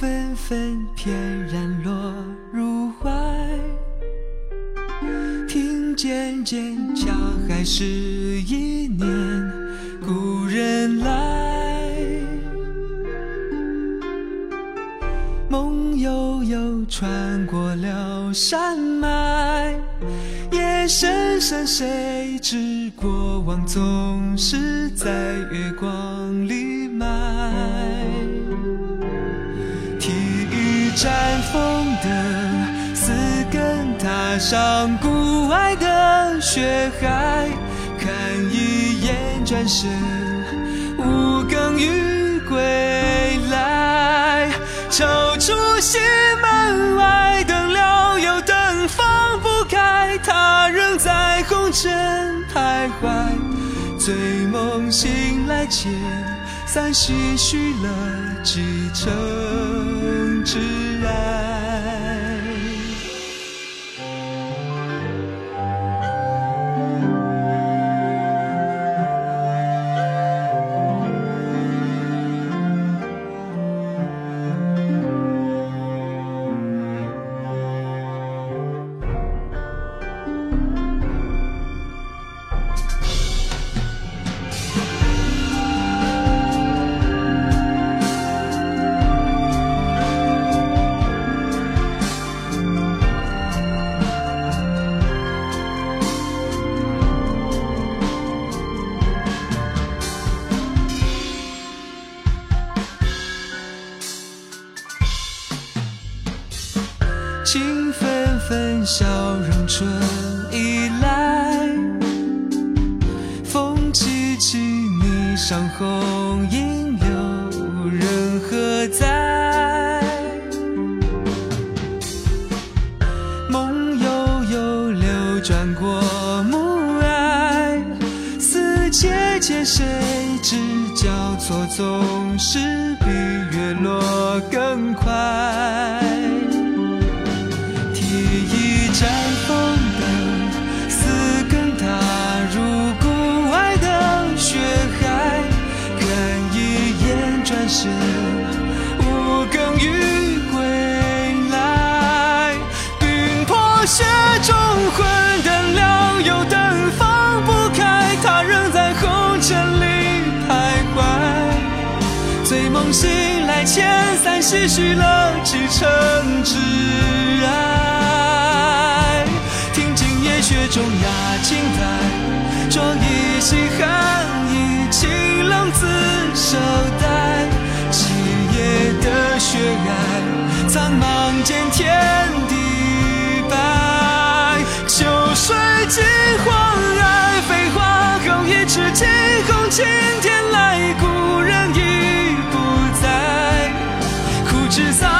纷纷翩然落入怀，听渐渐恰还是一年故人来，梦悠悠穿过了山脉，夜深深谁知过往总是在月光里埋。山风的，四根踏上故外的血海，看一眼转身，无更雨归来。抽出西门外，灯了又灯，放不开，他仍在红尘徘徊。醉梦醒来前，散唏嘘了几程挚。爱纷纷，笑容春意来。风凄凄，霓裳红影留人何在？梦悠悠，流转过暮霭。思切切，谁知交错，总是比月落更快。雪中魂，灯亮有灯放不开，他仍在红尘里徘徊。醉梦醒来前，散唏嘘了几程挚爱。听今夜雪中雅轻叹，酌一夕寒意，清冷自守待。的血染，苍茫间天水尽黄染飞花后，一尺惊鸿。青天来，故人已不在，枯枝桑。